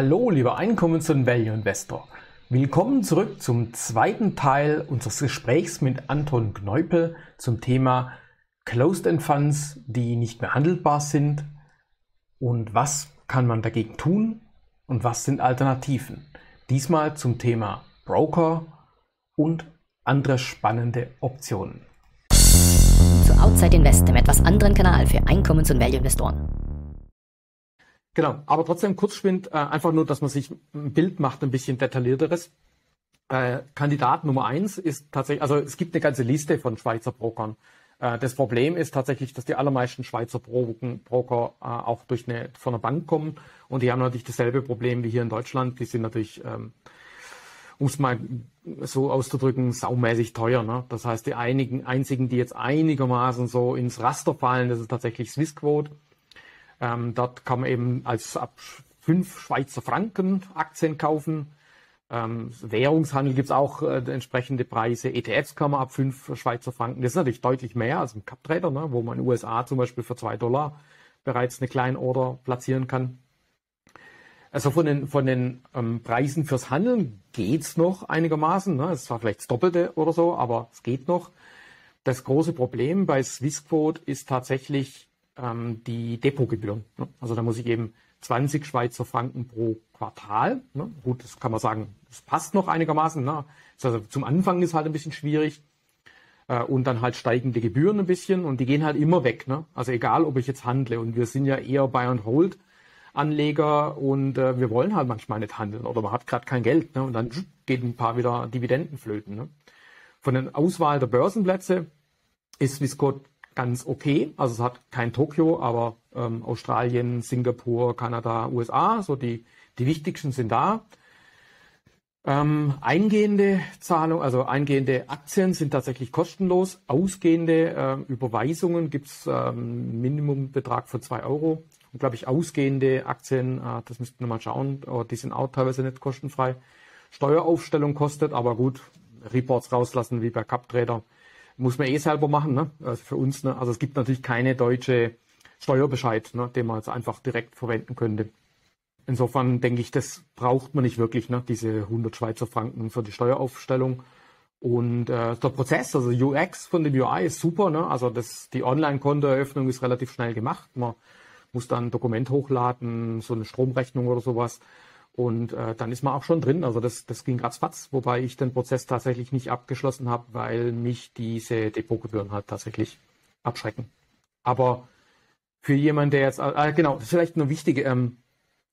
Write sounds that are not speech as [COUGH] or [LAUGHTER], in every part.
Hallo, lieber Einkommens- und Value Investor. Willkommen zurück zum zweiten Teil unseres Gesprächs mit Anton Kneupel zum Thema Closed End Funds, die nicht mehr handelbar sind und was kann man dagegen tun und was sind Alternativen. Diesmal zum Thema Broker und andere spannende Optionen. Zu Outside Invest, dem etwas anderen Kanal für Einkommens- und Value-Investoren. Genau, aber trotzdem kurzschwind, äh, einfach nur, dass man sich ein Bild macht, ein bisschen detaillierteres. Äh, Kandidat Nummer eins ist tatsächlich, also es gibt eine ganze Liste von Schweizer Brokern. Äh, das Problem ist tatsächlich, dass die allermeisten Schweizer Broker auch durch eine, von einer Bank kommen und die haben natürlich dasselbe Problem wie hier in Deutschland. Die sind natürlich, ähm, um es mal so auszudrücken, saumäßig teuer. Ne? Das heißt, die einigen, einzigen, die jetzt einigermaßen so ins Raster fallen, das ist tatsächlich Swissquote. Ähm, dort kann man eben als ab 5 Schweizer Franken Aktien kaufen. Ähm, Währungshandel gibt es auch äh, entsprechende Preise. ETFs kann man ab 5 Schweizer Franken. Das ist natürlich deutlich mehr als im Cup-Trader, ne, wo man in den USA zum Beispiel für 2 Dollar bereits eine kleine Order platzieren kann. Also von den, von den ähm, Preisen fürs Handeln geht's noch einigermaßen. Ne? Es war vielleicht das Doppelte oder so, aber es geht noch. Das große Problem bei Swissquote ist tatsächlich ähm, die Depotgebühren. Ne? Also da muss ich eben 20 Schweizer Franken pro Quartal. Ne? Gut, das kann man sagen, das passt noch einigermaßen. Ne? Also zum Anfang ist halt ein bisschen schwierig. Äh, und dann halt steigende Gebühren ein bisschen und die gehen halt immer weg. Ne? Also egal, ob ich jetzt handle. Und wir sind ja eher Buy and Hold Anleger und äh, wir wollen halt manchmal nicht handeln oder man hat gerade kein Geld. Ne? Und dann geht ein paar wieder Dividenden flöten. Ne? Von der Auswahl der Börsenplätze ist Swissquote ganz okay. Also es hat kein Tokio, aber ähm, Australien, Singapur, Kanada, USA, so die, die wichtigsten sind da. Ähm, eingehende Zahlungen, also eingehende Aktien sind tatsächlich kostenlos. Ausgehende äh, Überweisungen gibt es ähm, Minimumbetrag von zwei Euro. Und glaube ich, ausgehende Aktien, äh, das müssten wir mal schauen, oh, die sind auch teilweise nicht kostenfrei. Steueraufstellung kostet, aber gut, Reports rauslassen wie bei CupTrader muss man eh selber machen, ne? Also für uns, ne? Also es gibt natürlich keine deutsche Steuerbescheid, ne? den man jetzt einfach direkt verwenden könnte. Insofern denke ich, das braucht man nicht wirklich, ne? diese 100 Schweizer Franken für die Steueraufstellung. Und äh, der Prozess, also UX von dem UI ist super. Ne? Also das, die Online-Kontoeröffnung ist relativ schnell gemacht. Man muss dann ein Dokument hochladen, so eine Stromrechnung oder sowas. Und äh, dann ist man auch schon drin. Also das, das ging ratzfatz, wobei ich den Prozess tatsächlich nicht abgeschlossen habe, weil mich diese Depotgebühren halt tatsächlich abschrecken. Aber für jemanden, der jetzt, äh, genau, das ist vielleicht nur wichtig, ähm,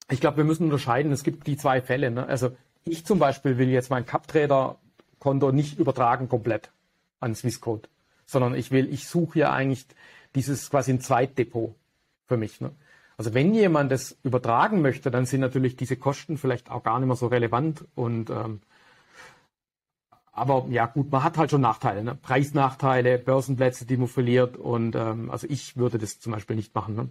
ich glaube, wir müssen unterscheiden, es gibt die zwei Fälle. Ne? Also ich zum Beispiel will jetzt mein CupTrader-Konto nicht übertragen komplett an Swissquote, sondern ich will, ich suche ja eigentlich dieses quasi ein Zweitdepot für mich. Ne? Also wenn jemand das übertragen möchte, dann sind natürlich diese Kosten vielleicht auch gar nicht mehr so relevant. Und ähm, aber ja gut, man hat halt schon Nachteile, ne? Preisnachteile, Börsenplätze, die man verliert. Und ähm, also ich würde das zum Beispiel nicht machen. Ne?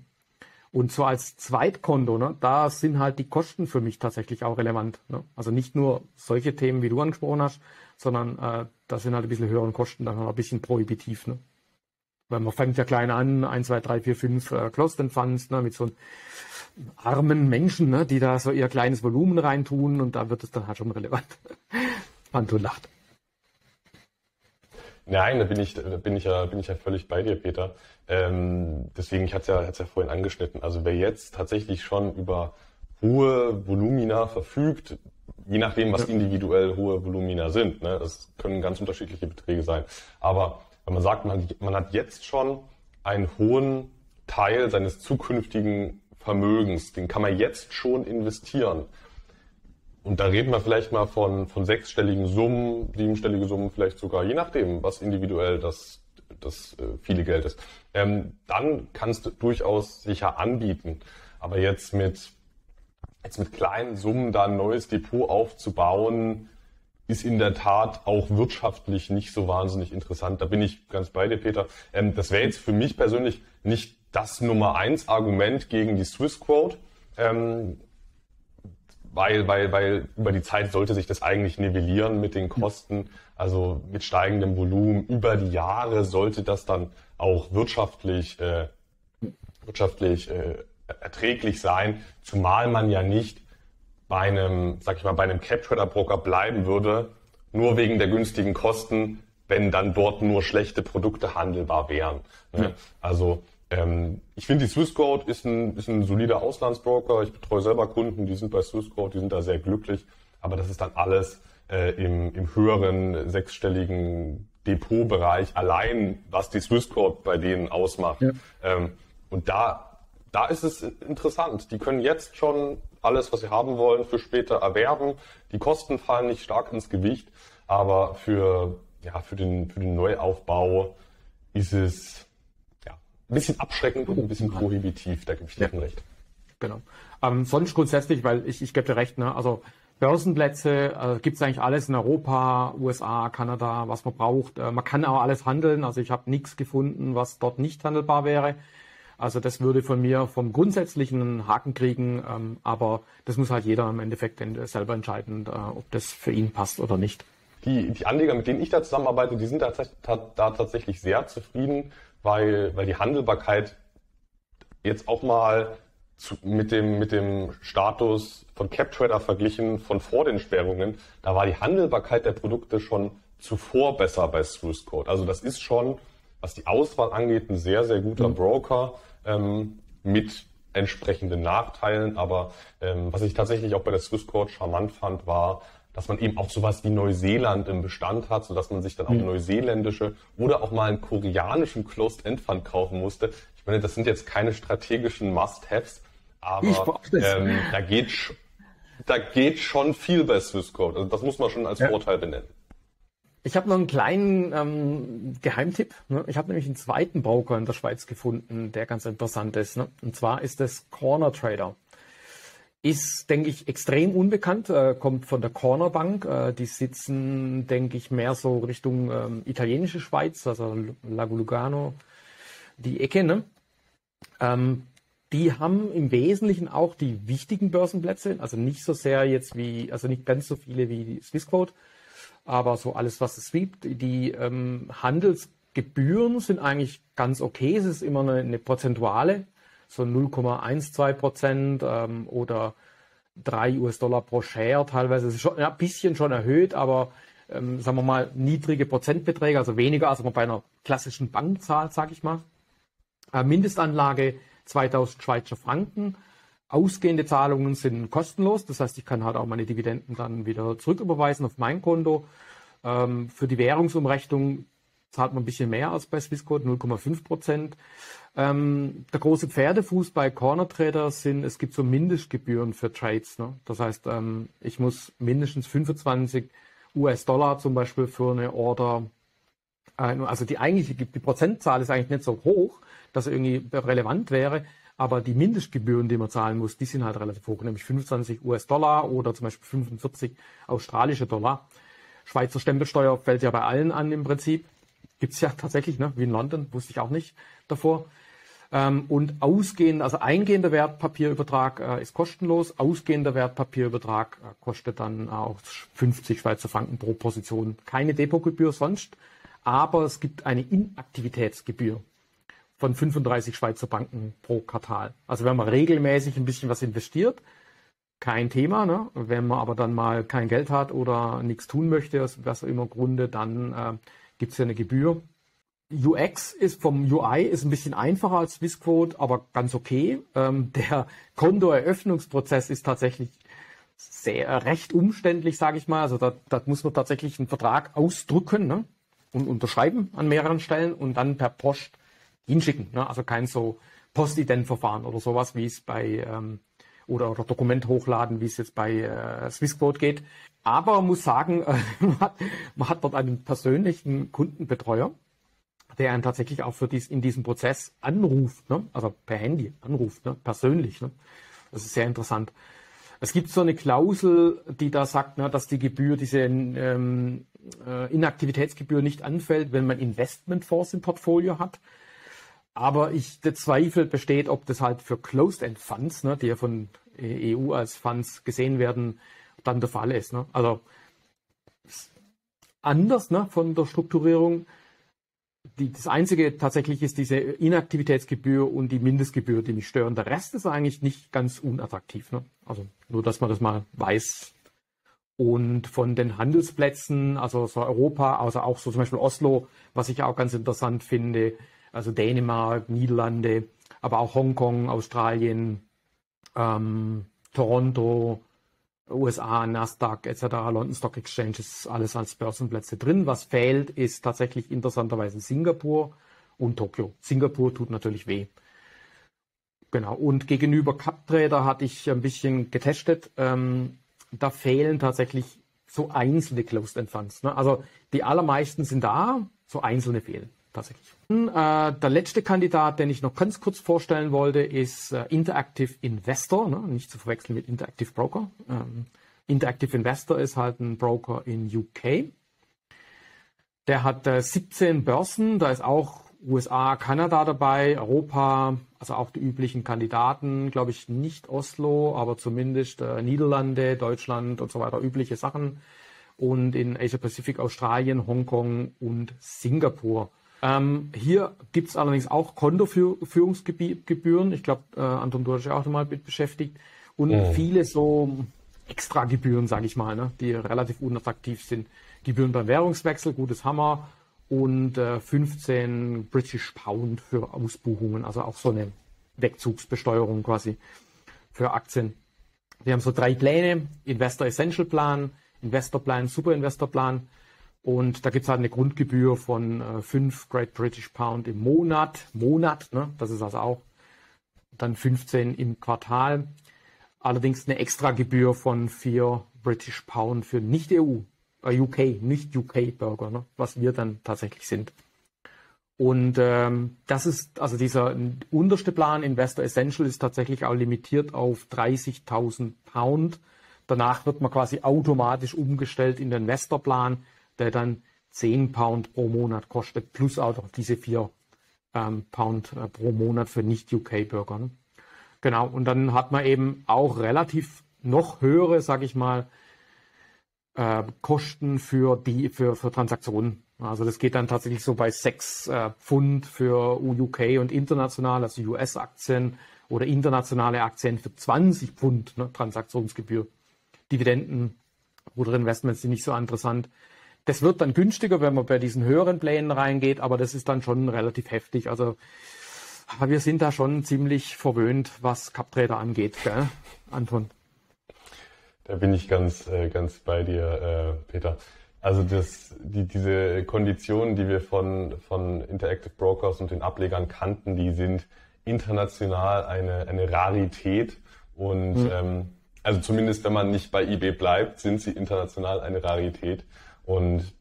Und zwar als Zweitkonto, ne? da sind halt die Kosten für mich tatsächlich auch relevant. Ne? Also nicht nur solche Themen, wie du angesprochen hast, sondern äh, da sind halt ein bisschen höhere Kosten, dann ein bisschen prohibitiv. Ne? Weil man fängt ja klein an, 1, 2, 3, 4, 5 äh, Closed Funds, ne, mit so armen Menschen, ne, die da so ihr kleines Volumen reintun und da wird es dann halt schon relevant. [LAUGHS] Panto lacht. Nein, da bin ich, da bin ich ja, bin ich ja völlig bei dir, Peter. Ähm, deswegen, ich hatte es ja, ja vorhin angeschnitten. Also wer jetzt tatsächlich schon über hohe Volumina verfügt, je nachdem, was individuell hohe Volumina sind, ne, das können ganz unterschiedliche Beträge sein. Aber wenn man sagt, man, man hat jetzt schon einen hohen Teil seines zukünftigen Vermögens, den kann man jetzt schon investieren. Und da reden wir vielleicht mal von, von sechsstelligen Summen, siebenstellige Summen, vielleicht sogar, je nachdem, was individuell das, das äh, viele Geld ist. Ähm, dann kannst du durchaus sicher anbieten. Aber jetzt mit, jetzt mit kleinen Summen da ein neues Depot aufzubauen, ist in der Tat auch wirtschaftlich nicht so wahnsinnig interessant. Da bin ich ganz bei dir, Peter. Ähm, das wäre jetzt für mich persönlich nicht das Nummer eins Argument gegen die Swiss Quote, ähm, weil, weil, weil über die Zeit sollte sich das eigentlich nivellieren mit den Kosten, also mit steigendem Volumen. Über die Jahre sollte das dann auch wirtschaftlich, äh, wirtschaftlich äh, erträglich sein, zumal man ja nicht bei einem, sag ich mal, bei einem Cap-Trader-Broker bleiben würde, nur wegen der günstigen Kosten, wenn dann dort nur schlechte Produkte handelbar wären. Ne? Also ähm, ich finde, die Swissquote ist ein, ist ein solider Auslandsbroker. Ich betreue selber Kunden, die sind bei Swissquote, die sind da sehr glücklich. Aber das ist dann alles äh, im, im höheren sechsstelligen Depotbereich allein, was die Swissquote bei denen ausmacht. Ja. Ähm, und da, da ist es interessant. Die können jetzt schon alles, was sie haben wollen, für später erwerben. Die Kosten fallen nicht stark ins Gewicht, aber für, ja, für, den, für den Neuaufbau ist es ja, ein bisschen abschreckend und ein bisschen prohibitiv, da gebe ich dir ja. recht. Genau. Ähm, sonst grundsätzlich, weil ich, ich gebe dir recht, ne? also Börsenplätze äh, gibt es eigentlich alles in Europa, USA, Kanada, was man braucht. Äh, man kann auch alles handeln. Also ich habe nichts gefunden, was dort nicht handelbar wäre. Also das würde von mir vom grundsätzlichen Haken kriegen, ähm, aber das muss halt jeder im Endeffekt selber entscheiden, äh, ob das für ihn passt oder nicht. Die, die Anleger, mit denen ich da zusammenarbeite, die sind da, da tatsächlich sehr zufrieden, weil, weil die Handelbarkeit jetzt auch mal zu, mit, dem, mit dem Status von CapTrader verglichen von vor den Sperrungen, da war die Handelbarkeit der Produkte schon zuvor besser bei Swissquote. Also das ist schon was die Auswahl angeht, ein sehr, sehr guter mhm. Broker ähm, mit entsprechenden Nachteilen. Aber ähm, was ich tatsächlich auch bei der Swissquote charmant fand, war, dass man eben auch sowas wie Neuseeland im Bestand hat, sodass man sich dann auch mhm. neuseeländische oder auch mal einen koreanischen Closed End Fund kaufen musste. Ich meine, das sind jetzt keine strategischen Must-Haves, aber ähm, da geht da geht schon viel bei Swissquote. Also das muss man schon als ja. Vorteil benennen. Ich habe noch einen kleinen ähm, Geheimtipp. Ne? Ich habe nämlich einen zweiten Broker in der Schweiz gefunden, der ganz interessant ist. Ne? Und zwar ist das Corner Trader. Ist, denke ich, extrem unbekannt, äh, kommt von der Corner Bank. Äh, die sitzen, denke ich, mehr so Richtung ähm, italienische Schweiz, also Lago Lugano, die Ecke. Ne? Ähm, die haben im Wesentlichen auch die wichtigen Börsenplätze, also nicht so sehr jetzt wie, also nicht ganz so viele wie die Swissquote, aber so alles, was es gibt, die ähm, Handelsgebühren sind eigentlich ganz okay. Es ist immer eine, eine Prozentuale, so 0,12 Prozent ähm, oder 3 US-Dollar pro Share teilweise. Es ist schon ja, ein bisschen schon erhöht, aber ähm, sagen wir mal niedrige Prozentbeträge, also weniger als man bei einer klassischen Bank zahlt, sage ich mal. Äh, Mindestanlage 2000 Schweizer Franken. Ausgehende Zahlungen sind kostenlos, das heißt, ich kann halt auch meine Dividenden dann wieder zurücküberweisen auf mein Konto. Ähm, für die Währungsumrechnung zahlt man ein bisschen mehr als bei Swissquote, 0,5 Prozent. Ähm, der große Pferdefuß bei Corner Trader sind, es gibt so Mindestgebühren für Trades. Ne? Das heißt, ähm, ich muss mindestens 25 US-Dollar zum Beispiel für eine Order, äh, also die eigentliche, die Prozentzahl ist eigentlich nicht so hoch, dass irgendwie relevant wäre. Aber die Mindestgebühren, die man zahlen muss, die sind halt relativ hoch, nämlich 25 US-Dollar oder zum Beispiel 45 australische Dollar. Schweizer Stempelsteuer fällt ja bei allen an im Prinzip. Gibt's ja [LAUGHS] tatsächlich, ne? wie in London, wusste ich auch nicht davor. Ähm, und ausgehend, also eingehender Wertpapierübertrag äh, ist kostenlos, ausgehender Wertpapierübertrag äh, kostet dann auch 50 Schweizer Franken pro Position. Keine Depotgebühr sonst, aber es gibt eine Inaktivitätsgebühr von 35 Schweizer Banken pro Quartal. Also wenn man regelmäßig ein bisschen was investiert, kein Thema. Ne? Wenn man aber dann mal kein Geld hat oder nichts tun möchte, aus was immer Grunde, dann äh, gibt es ja eine Gebühr. UX ist vom UI ist ein bisschen einfacher als Swissquote, aber ganz okay. Ähm, der Kontoeröffnungsprozess ist tatsächlich sehr recht umständlich, sage ich mal. Also da, da muss man tatsächlich einen Vertrag ausdrucken ne? und unterschreiben an mehreren Stellen und dann per Post hinschicken. Ne? Also kein so Postident-Verfahren oder sowas, wie es bei ähm, oder, oder Dokument hochladen, wie es jetzt bei äh, Swissquote geht. Aber man muss sagen, [LAUGHS] äh, man, hat, man hat dort einen persönlichen Kundenbetreuer, der einen tatsächlich auch für dies, in diesem Prozess anruft, ne? also per Handy anruft, ne? persönlich. Ne? Das ist sehr interessant. Es gibt so eine Klausel, die da sagt, ne, dass die Gebühr, diese ähm, äh, Inaktivitätsgebühr nicht anfällt, wenn man Investmentfonds im Portfolio hat. Aber ich, der Zweifel besteht, ob das halt für Closed-End-Funds, ne, die ja von EU als Funds gesehen werden, dann der Fall ist. Ne? Also anders ne, von der Strukturierung. die, das Einzige tatsächlich ist diese Inaktivitätsgebühr und die Mindestgebühr, die mich stören. Der Rest ist eigentlich nicht ganz unattraktiv. Ne? Also nur, dass man das mal weiß. Und von den Handelsplätzen, also so Europa, also auch so zum Beispiel Oslo, was ich auch ganz interessant finde, also Dänemark, Niederlande, aber auch Hongkong, Australien, ähm, Toronto, USA, Nasdaq etc., London Stock Exchange ist alles als Börsenplätze drin. Was fehlt, ist tatsächlich interessanterweise Singapur und Tokio. Singapur tut natürlich weh. Genau. Und gegenüber CapTrader hatte ich ein bisschen getestet. Ähm, da fehlen tatsächlich so einzelne Closed End Funds. Ne? Also die allermeisten sind da, so einzelne fehlen tatsächlich. Äh, der letzte Kandidat, den ich noch ganz kurz vorstellen wollte, ist äh, Interactive Investor, ne? nicht zu verwechseln mit Interactive Broker. Ähm, Interactive Investor ist halt ein Broker in UK. Der hat äh, 17 Börsen, da ist auch USA, Kanada dabei, Europa, also auch die üblichen Kandidaten, glaube ich nicht Oslo, aber zumindest äh, Niederlande, Deutschland und so weiter, übliche Sachen. Und in Asia Pacific, Australien, Hongkong und Singapur. Ähm, hier gibt es allerdings auch Kontoführungsgebühren. Ich glaube, äh, Anton, du hast dich auch mal mit beschäftigt. Und mhm. viele so Extragebühren, sage ich mal, ne, die relativ unattraktiv sind. Gebühren beim Währungswechsel, gutes Hammer. Und äh, 15 British Pound für Ausbuchungen, also auch so eine Wegzugsbesteuerung quasi für Aktien. Wir haben so drei Pläne, Investor Essential Plan, Investor Plan, Super Investor Plan. Und da gibt es halt eine Grundgebühr von äh, 5 Great British Pound im Monat. Monat, ne? das ist also auch dann 15 im Quartal. Allerdings eine Extragebühr von 4 British Pound für Nicht-EU, äh, UK, nicht UK-Bürger, ne? was wir dann tatsächlich sind. Und ähm, das ist, also dieser unterste Plan, Investor Essential, ist tatsächlich auch limitiert auf 30.000 Pound. Danach wird man quasi automatisch umgestellt in den Investorplan der dann 10 Pound pro Monat kostet, plus auch noch diese 4 ähm, Pound äh, pro Monat für Nicht-UK-Bürger. Ne? Genau, und dann hat man eben auch relativ noch höhere, sage ich mal, äh, Kosten für die für, für Transaktionen. Also das geht dann tatsächlich so bei 6 äh, Pfund für UK und international, also US-Aktien oder internationale Aktien für 20 Pfund ne, Transaktionsgebühr. Dividenden oder Investments sind nicht so interessant. Das wird dann günstiger, wenn man bei diesen höheren Plänen reingeht, aber das ist dann schon relativ heftig. Also wir sind da schon ziemlich verwöhnt, was Cup-Trader angeht, gell, Anton? Da bin ich ganz, äh, ganz bei dir, äh, Peter. Also das, die, diese Konditionen, die wir von, von Interactive Brokers und den Ablegern kannten, die sind international eine, eine Rarität. Und mhm. ähm, also zumindest wenn man nicht bei eBay bleibt, sind sie international eine Rarität. Und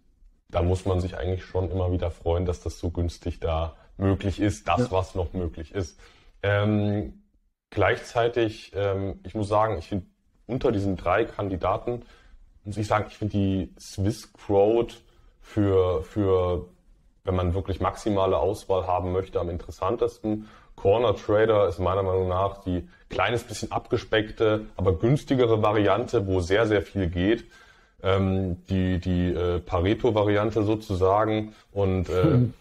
da muss man sich eigentlich schon immer wieder freuen, dass das so günstig da möglich ist, das, ja. was noch möglich ist. Ähm, gleichzeitig, ähm, ich muss sagen, ich finde unter diesen drei Kandidaten, muss ich sagen, ich finde die Swiss Crowd für, für, wenn man wirklich maximale Auswahl haben möchte, am interessantesten. Corner Trader ist meiner Meinung nach die kleines bisschen abgespeckte, aber günstigere Variante, wo sehr, sehr viel geht ähm, die, die äh, Pareto-Variante sozusagen und äh, hm.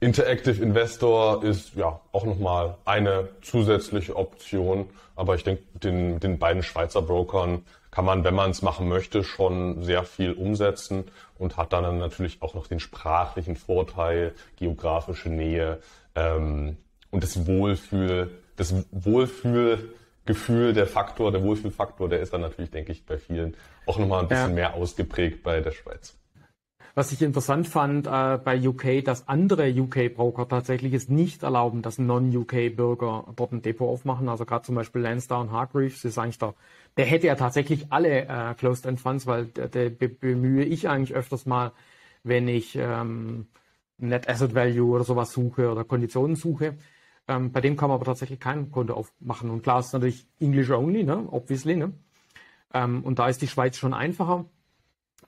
Interactive Investor ist ja auch nochmal eine zusätzliche Option. Aber ich denke, den, den beiden Schweizer Brokern kann man, wenn man es machen möchte, schon sehr viel umsetzen und hat dann natürlich auch noch den sprachlichen Vorteil, geografische Nähe ähm, und das Wohlfühl, das Wohlfühl Gefühl, der Faktor, der Wohlfühlfaktor, der ist dann natürlich, denke ich, bei vielen auch nochmal ein bisschen ja. mehr ausgeprägt bei der Schweiz. Was ich interessant fand äh, bei UK, dass andere UK-Broker tatsächlich es nicht erlauben, dass Non-UK-Bürger dort ein Depot aufmachen. Also gerade zum Beispiel Lansdowne Hargreaves ist eigentlich der, der hätte ja tatsächlich alle äh, Closed-End Funds, weil der, der bemühe ich eigentlich öfters mal, wenn ich ähm, Net Asset Value oder sowas suche oder Konditionen suche. Ähm, bei dem kann man aber tatsächlich kein Konto aufmachen. Und klar ist natürlich English only, ne? obviously. Ne? Ähm, und da ist die Schweiz schon einfacher.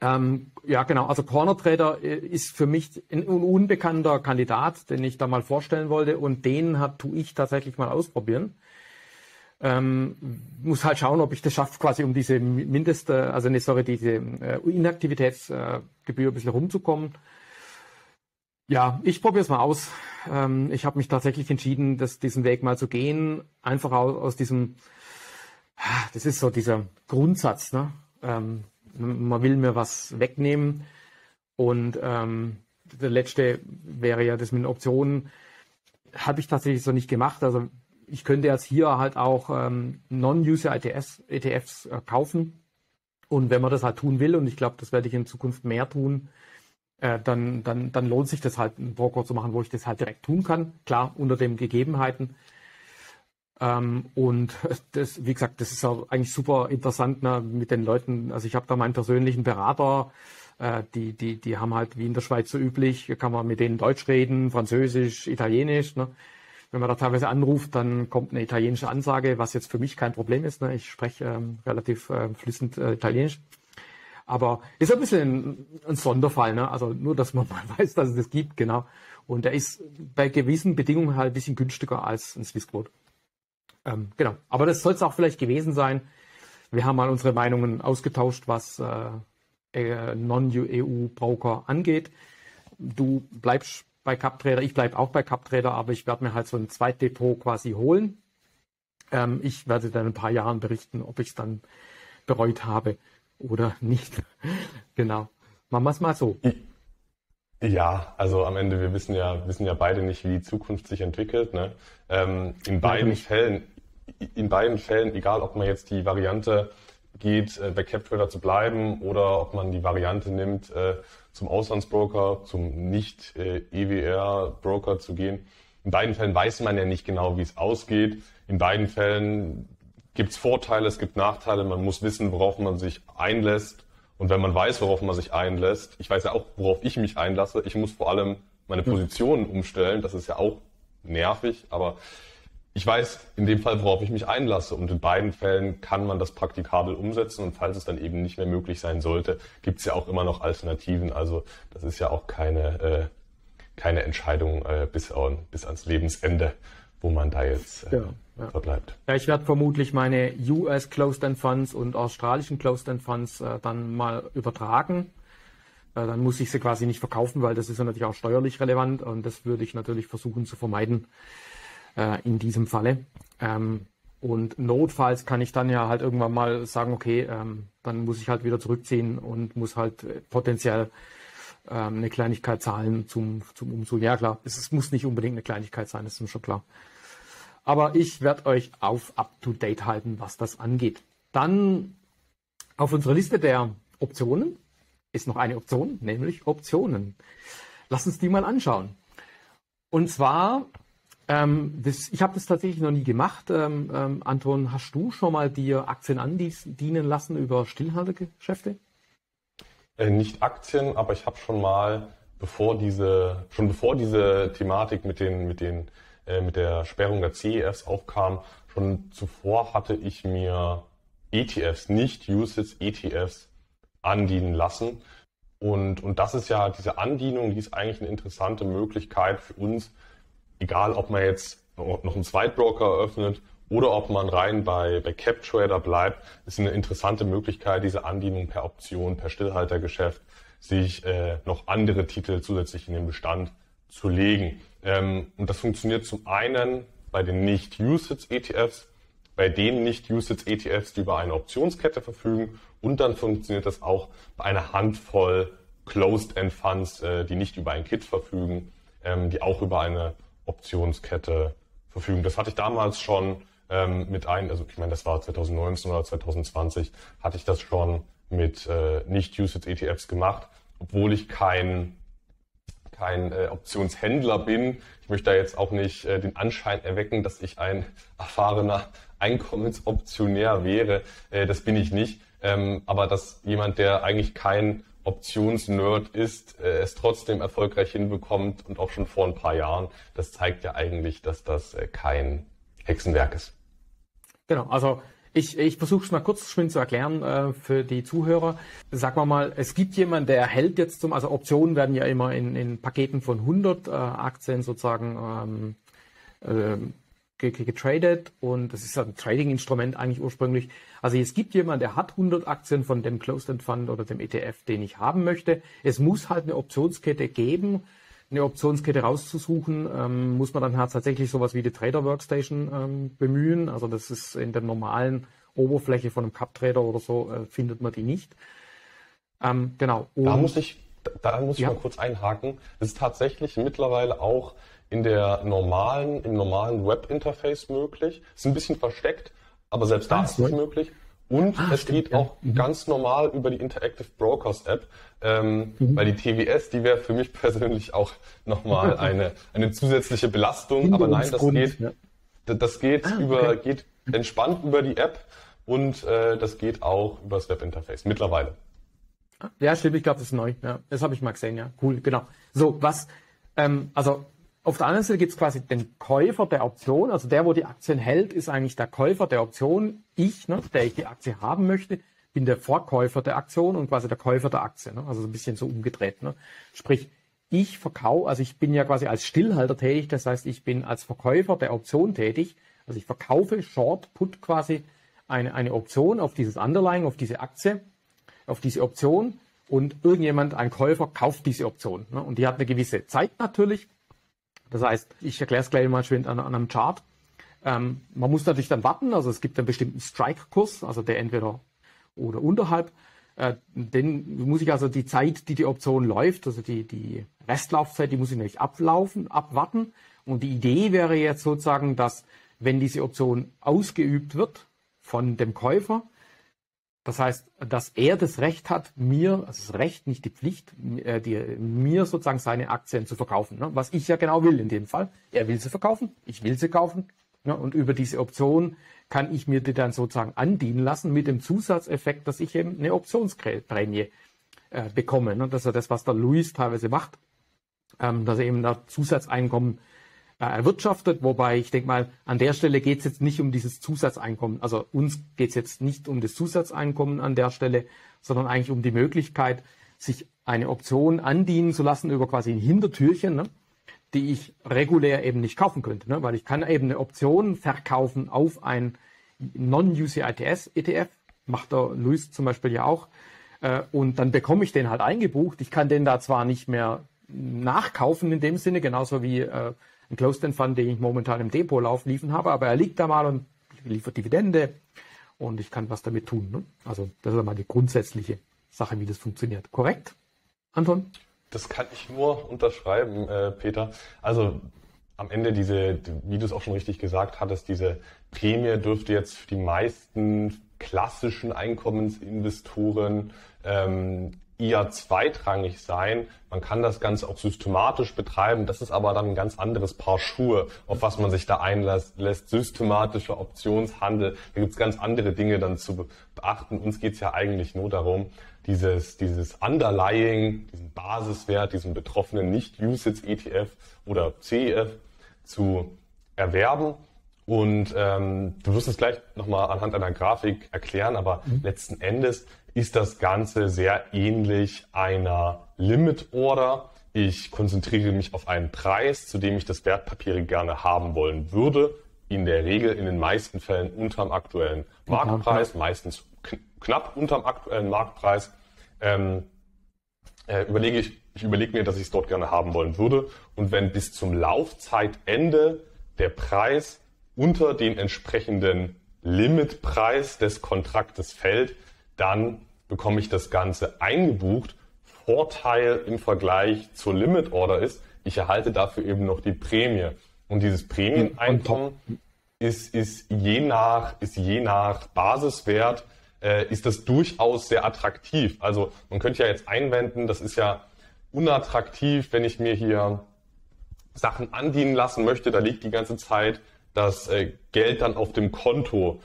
Ähm, ja, genau. Also Corner Trader äh, ist für mich ein unbekannter Kandidat, den ich da mal vorstellen wollte. Und den hat, tue ich tatsächlich mal ausprobieren. Ähm, muss halt schauen, ob ich das schaffe, quasi um diese Mindest, also ne, sorry, diese äh, Inaktivitätsgebühr äh, ein bisschen rumzukommen. Ja, ich probiere es mal aus. Ähm, ich habe mich tatsächlich entschieden, das, diesen Weg mal zu gehen. Einfach aus, aus diesem, das ist so dieser Grundsatz. Ne? Ähm, man will mir was wegnehmen. Und ähm, der letzte wäre ja das mit den Optionen. Habe ich tatsächlich so nicht gemacht. Also ich könnte jetzt hier halt auch ähm, Non-User ETFs, ETFs äh, kaufen. Und wenn man das halt tun will, und ich glaube, das werde ich in Zukunft mehr tun, äh, dann, dann, dann lohnt sich das halt, einen Broker zu machen, wo ich das halt direkt tun kann. Klar, unter den Gegebenheiten. Ähm, und [LAUGHS] das, wie gesagt, das ist auch eigentlich super interessant ne, mit den Leuten. Also ich habe da meinen persönlichen Berater, äh, die, die, die haben halt wie in der Schweiz so üblich, kann man mit denen Deutsch reden, Französisch, Italienisch. Ne? Wenn man da teilweise anruft, dann kommt eine italienische Ansage, was jetzt für mich kein Problem ist. Ne? Ich spreche ähm, relativ äh, flüssend äh, Italienisch. Aber ist ein bisschen ein, ein Sonderfall, ne? Also nur, dass man [LAUGHS] mal weiß, dass es das gibt, genau. Und der ist bei gewissen Bedingungen halt ein bisschen günstiger als ein Swissquote. Ähm, genau. Aber das soll es auch vielleicht gewesen sein. Wir haben mal unsere Meinungen ausgetauscht, was äh, äh Non-EU-Broker angeht. Du bleibst bei CapTrader, ich bleibe auch bei CapTrader, aber ich werde mir halt so ein Zweitdepot quasi holen. Ähm, ich werde dann in ein paar Jahren berichten, ob ich es dann bereut habe oder nicht. [LAUGHS] genau. Machen wir es mal so. Ja, also am Ende, wir wissen ja, wissen ja beide nicht, wie die Zukunft sich entwickelt. Ne? Ähm, in beiden ja, Fällen, in beiden Fällen, egal ob man jetzt die Variante geht, äh, bei CapTrader zu bleiben oder ob man die Variante nimmt, äh, zum Auslandsbroker, zum Nicht-EWR-Broker äh, zu gehen. In beiden Fällen weiß man ja nicht genau, wie es ausgeht. In beiden Fällen gibt es Vorteile, es gibt Nachteile. Man muss wissen, worauf man sich einlässt. Und wenn man weiß, worauf man sich einlässt, ich weiß ja auch, worauf ich mich einlasse. Ich muss vor allem meine Positionen umstellen. Das ist ja auch nervig, aber ich weiß in dem Fall, worauf ich mich einlasse. Und in beiden Fällen kann man das praktikabel umsetzen. Und falls es dann eben nicht mehr möglich sein sollte, gibt es ja auch immer noch Alternativen. Also das ist ja auch keine, äh, keine Entscheidung äh, bis, an, bis ans Lebensende, wo man da jetzt äh, ja ja. verbleibt. Ja, ich werde vermutlich meine US Closed End Funds und australischen Closed End Funds äh, dann mal übertragen. Äh, dann muss ich sie quasi nicht verkaufen, weil das ist ja natürlich auch steuerlich relevant und das würde ich natürlich versuchen zu vermeiden äh, in diesem Falle. Ähm, und notfalls kann ich dann ja halt irgendwann mal sagen, okay, ähm, dann muss ich halt wieder zurückziehen und muss halt äh, potenziell ähm, eine Kleinigkeit zahlen zum, zum Umzug. Ja klar, es, es muss nicht unbedingt eine Kleinigkeit sein, das ist mir schon klar. Aber ich werde euch auf Up-to-Date halten, was das angeht. Dann auf unserer Liste der Optionen ist noch eine Option, nämlich Optionen. Lass uns die mal anschauen. Und zwar, ähm, das, ich habe das tatsächlich noch nie gemacht. Ähm, ähm, Anton, hast du schon mal dir Aktien andienen lassen über Stillhaltegeschäfte? Äh, nicht Aktien, aber ich habe schon mal, bevor diese, schon bevor diese Thematik mit den, mit den äh, mit der Sperrung der CEFs aufkam. Schon zuvor hatte ich mir ETFs, nicht USITS ETFs, andienen lassen. Und, und das ist ja diese Andienung, die ist eigentlich eine interessante Möglichkeit für uns, egal ob man jetzt noch einen Zweitbroker eröffnet oder ob man rein bei, bei CapTrader bleibt, ist eine interessante Möglichkeit, diese Andienung per Option, per Stillhaltergeschäft, sich äh, noch andere Titel zusätzlich in den Bestand zu legen. Ähm, und das funktioniert zum einen bei den Nicht-USITS-ETFs, bei den Nicht-USITS-ETFs, die über eine Optionskette verfügen. Und dann funktioniert das auch bei einer Handvoll Closed-End-Funds, äh, die nicht über ein Kit verfügen, ähm, die auch über eine Optionskette verfügen. Das hatte ich damals schon ähm, mit ein, also ich meine, das war 2019 oder 2020, hatte ich das schon mit äh, Nicht-USITS-ETFs gemacht, obwohl ich kein kein äh, Optionshändler bin. Ich möchte da jetzt auch nicht äh, den Anschein erwecken, dass ich ein erfahrener Einkommensoptionär wäre. Äh, das bin ich nicht. Ähm, aber dass jemand, der eigentlich kein Optionsnerd ist, äh, es trotzdem erfolgreich hinbekommt und auch schon vor ein paar Jahren, das zeigt ja eigentlich, dass das äh, kein Hexenwerk ist. Genau, also ich, ich versuche es mal kurz zu erklären äh, für die Zuhörer. Sagen wir mal, es gibt jemanden, der hält jetzt zum, also Optionen werden ja immer in, in Paketen von 100 äh, Aktien sozusagen ähm, äh, getradet und das ist ein Trading-Instrument eigentlich ursprünglich. Also es gibt jemanden, der hat 100 Aktien von dem Closed-End Fund oder dem ETF, den ich haben möchte. Es muss halt eine Optionskette geben, eine Optionskette rauszusuchen, ähm, muss man dann halt tatsächlich sowas wie die Trader Workstation ähm, bemühen. Also das ist in der normalen Oberfläche von einem Cup Trader oder so äh, findet man die nicht. Ähm, genau. Und da muss ich, da muss ich ja. mal kurz einhaken. Es ist tatsächlich mittlerweile auch in der normalen, im normalen Webinterface möglich. Ist ein bisschen versteckt, aber selbst da ist es möglich. Und ah, es stimmt, geht ja. auch mhm. ganz normal über die Interactive Brokers App, ähm, mhm. weil die TWS, die wäre für mich [LAUGHS] persönlich auch nochmal eine, eine zusätzliche Belastung. aber nein, das geht, ja. das geht ah, über, okay. geht entspannt über die App und äh, das geht auch über das Webinterface mittlerweile. Ja, stimmt, ich glaube, das ist neu. Ja, das habe ich mal gesehen, ja. Cool, genau. So, was, ähm, also auf der anderen Seite gibt es quasi den Käufer der Option, also der, wo die Aktien hält, ist eigentlich der Käufer der Option. Ich, ne, der ich die Aktie haben möchte, bin der Vorkäufer der Aktion und quasi der Käufer der Aktie. Ne? Also so ein bisschen so umgedreht. Ne? Sprich, ich verkaufe, also ich bin ja quasi als Stillhalter tätig, das heißt, ich bin als Verkäufer der Option tätig. Also ich verkaufe Short Put quasi eine, eine Option auf dieses Underlying, auf diese Aktie, auf diese Option und irgendjemand, ein Käufer, kauft diese Option. Ne? Und die hat eine gewisse Zeit natürlich. Das heißt, ich erkläre es gleich mal schön an, an einem Chart. Ähm, man muss natürlich dann warten, also es gibt einen bestimmten Strike-Kurs, also der entweder oder unterhalb. Äh, den muss ich also die Zeit, die die Option läuft, also die, die Restlaufzeit, die muss ich nämlich ablaufen, abwarten. Und die Idee wäre jetzt sozusagen, dass wenn diese Option ausgeübt wird von dem Käufer, das heißt, dass er das Recht hat, mir, also das Recht, nicht die Pflicht, äh, die, mir sozusagen seine Aktien zu verkaufen. Ne? Was ich ja genau will in dem Fall. Er will sie verkaufen, ich will sie kaufen. Ne? Und über diese Option kann ich mir die dann sozusagen andienen lassen mit dem Zusatzeffekt, dass ich eben eine Optionsprämie äh, bekomme. Ne? Das ist ja das, was der Luis teilweise macht, ähm, dass er eben da Zusatzeinkommen äh, erwirtschaftet. Wobei ich denke mal, an der Stelle geht es jetzt nicht um dieses Zusatzeinkommen. Also uns geht es jetzt nicht um das Zusatzeinkommen an der Stelle, sondern eigentlich um die Möglichkeit, sich eine Option andienen zu lassen über quasi ein Hintertürchen, ne, die ich regulär eben nicht kaufen könnte. Ne, weil ich kann eben eine Option verkaufen auf ein Non-UCITS-ETF, macht der Luis zum Beispiel ja auch. Äh, und dann bekomme ich den halt eingebucht. Ich kann den da zwar nicht mehr nachkaufen in dem Sinne, genauso wie äh, ein Closed-End Fund, den ich momentan im Depot laufen habe, aber er liegt da mal und liefert Dividende und ich kann was damit tun. Ne? Also das ist mal die grundsätzliche Sache, wie das funktioniert. Korrekt, Anton? Das kann ich nur unterschreiben, äh, Peter. Also am Ende diese, wie du es auch schon richtig gesagt hattest, diese Prämie dürfte jetzt für die meisten klassischen Einkommensinvestoren ähm, eher zweitrangig sein. Man kann das Ganze auch systematisch betreiben. Das ist aber dann ein ganz anderes Paar Schuhe, auf was man sich da einlässt. Lässt. Systematischer Optionshandel. Da gibt's ganz andere Dinge dann zu beachten. Uns geht's ja eigentlich nur darum, dieses, dieses Underlying, diesen Basiswert, diesen betroffenen Nicht-Usage-ETF oder CEF zu erwerben. Und ähm, du wirst es gleich nochmal anhand einer Grafik erklären, aber mhm. letzten Endes ist das Ganze sehr ähnlich einer Limit Order. Ich konzentriere mich auf einen Preis, zu dem ich das Wertpapier gerne haben wollen würde. In der Regel in den meisten Fällen unterm aktuellen Marktpreis, meistens knapp unterm aktuellen Marktpreis. Ähm, äh, überlege ich, ich überlege mir, dass ich es dort gerne haben wollen würde. Und wenn bis zum Laufzeitende der Preis unter den entsprechenden Limitpreis des Kontraktes fällt, dann bekomme ich das Ganze eingebucht. Vorteil im Vergleich zur Limit Order ist, ich erhalte dafür eben noch die Prämie. Und dieses Prämieneinkommen ist, ist, je nach, ist je nach Basiswert, äh, ist das durchaus sehr attraktiv. Also man könnte ja jetzt einwenden, das ist ja unattraktiv, wenn ich mir hier Sachen andienen lassen möchte, da liegt die ganze Zeit das äh, Geld dann auf dem Konto,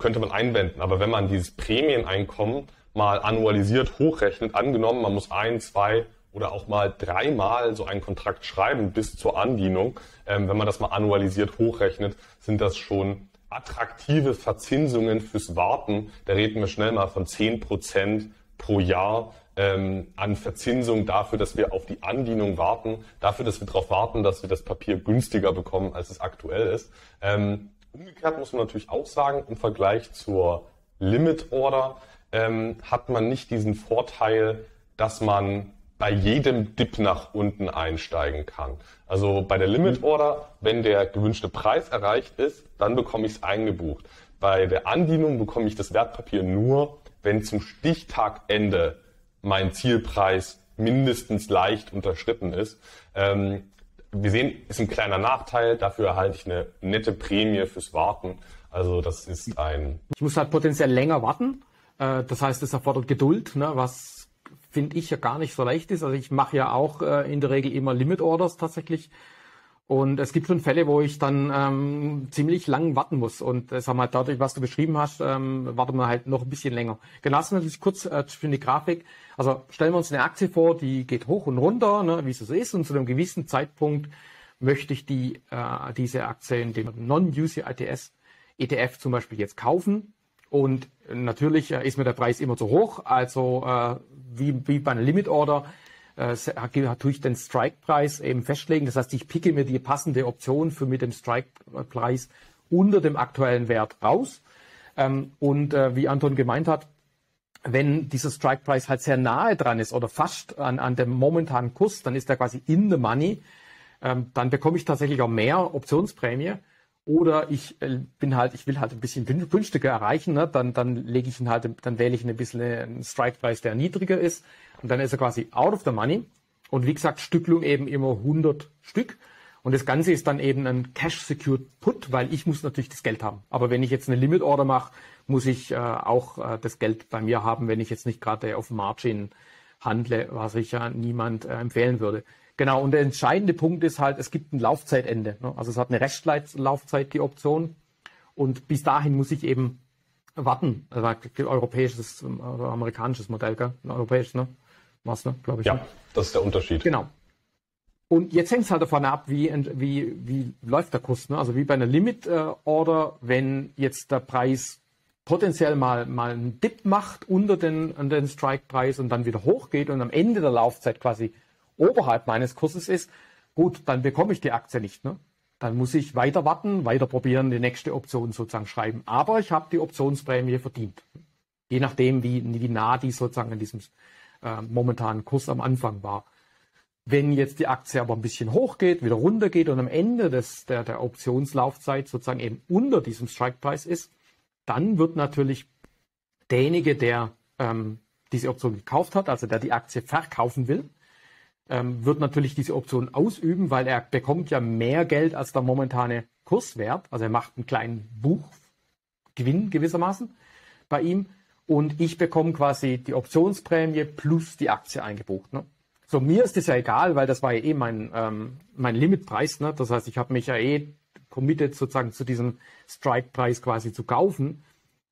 könnte man einwenden. Aber wenn man dieses Prämieneinkommen mal annualisiert hochrechnet, angenommen, man muss ein, zwei oder auch mal dreimal so einen Kontrakt schreiben bis zur Andienung, ähm, wenn man das mal annualisiert hochrechnet, sind das schon attraktive Verzinsungen fürs Warten. Da reden wir schnell mal von zehn Prozent pro Jahr ähm, an Verzinsung dafür, dass wir auf die Andienung warten, dafür, dass wir darauf warten, dass wir das Papier günstiger bekommen, als es aktuell ist. Ähm, umgekehrt muss man natürlich auch sagen, im Vergleich zur Limit Order ähm, hat man nicht diesen Vorteil, dass man bei jedem Dip nach unten einsteigen kann. Also bei der Limit Order, wenn der gewünschte Preis erreicht ist, dann bekomme ich es eingebucht. Bei der Andienung bekomme ich das Wertpapier nur, wenn zum Stichtagende mein Zielpreis mindestens leicht unterschritten ist. Ähm, wir sehen, ist ein kleiner Nachteil, dafür erhalte ich eine nette Prämie fürs Warten. Also das ist ein. Ich muss halt potenziell länger warten. Äh, das heißt, es erfordert Geduld, ne, was finde ich ja gar nicht so leicht ist. Also ich mache ja auch äh, in der Regel immer Limit Orders tatsächlich. Und es gibt schon Fälle, wo ich dann ähm, ziemlich lang warten muss. Und äh, sag mal, dadurch, was du beschrieben hast, ähm, warten wir halt noch ein bisschen länger. Genau, das natürlich kurz äh, für die Grafik. Also stellen wir uns eine Aktie vor, die geht hoch und runter, ne, wie es so ist. Und zu einem gewissen Zeitpunkt möchte ich die, äh, diese Aktie in dem Non-UCITS ETF zum Beispiel jetzt kaufen. Und natürlich äh, ist mir der Preis immer zu hoch. Also äh, wie, wie bei einer Limit Order äh, tue ich den Strike-Preis eben festlegen. Das heißt, ich picke mir die passende Option für mit dem Strike-Preis unter dem aktuellen Wert raus. Ähm, und äh, wie Anton gemeint hat, wenn dieser Strike-Preis halt sehr nahe dran ist oder fast an, an dem momentanen Kurs, dann ist er quasi in the money. Ähm, dann bekomme ich tatsächlich auch mehr Optionsprämie. Oder ich äh, bin halt, ich will halt ein bisschen günstiger erreichen, ne? dann, dann lege ich ihn halt, dann wähle ich ein bisschen einen Strike-Preis, der niedriger ist. Und dann ist er quasi out of the money. Und wie gesagt, Stücklung eben immer 100 Stück. Und das Ganze ist dann eben ein Cash-Secured Put, weil ich muss natürlich das Geld haben. Aber wenn ich jetzt eine Limit-Order mache, muss ich äh, auch äh, das Geld bei mir haben, wenn ich jetzt nicht gerade auf Margin handle, was ich ja niemand äh, empfehlen würde. Genau, und der entscheidende Punkt ist halt, es gibt ein Laufzeitende. Ne? Also es hat eine Restlaufzeit, die Option. Und bis dahin muss ich eben warten. Also europäisches oder amerikanisches Modell, gell? Ein europäisches, ne? Was, ne? Glaube ich. Ja, ne? das ist der Unterschied. Genau. Und jetzt hängt es halt davon ab, wie, wie, wie läuft der Kurs. Ne? Also wie bei einer Limit-Order, wenn jetzt der Preis potenziell mal, mal einen Dip macht unter den, den Strike-Preis und dann wieder hochgeht und am Ende der Laufzeit quasi oberhalb meines Kurses ist, gut, dann bekomme ich die Aktie nicht. Ne? Dann muss ich weiter warten, weiter probieren, die nächste Option sozusagen schreiben. Aber ich habe die Optionsprämie verdient. Je nachdem, wie, wie nah die sozusagen in diesem äh, momentanen Kurs am Anfang war. Wenn jetzt die Aktie aber ein bisschen hochgeht, wieder runtergeht und am Ende des, der, der Optionslaufzeit sozusagen eben unter diesem Strikepreis ist, dann wird natürlich derjenige, der ähm, diese Option gekauft hat, also der die Aktie verkaufen will, ähm, wird natürlich diese Option ausüben, weil er bekommt ja mehr Geld als der momentane Kurswert. Also er macht einen kleinen Buchgewinn gewissermaßen bei ihm. Und ich bekomme quasi die Optionsprämie plus die Aktie eingebucht. Ne? So, mir ist das ja egal, weil das war ja eh mein, ähm, mein Limitpreis. Ne? Das heißt, ich habe mich ja eh committed sozusagen zu diesem Strike-Preis quasi zu kaufen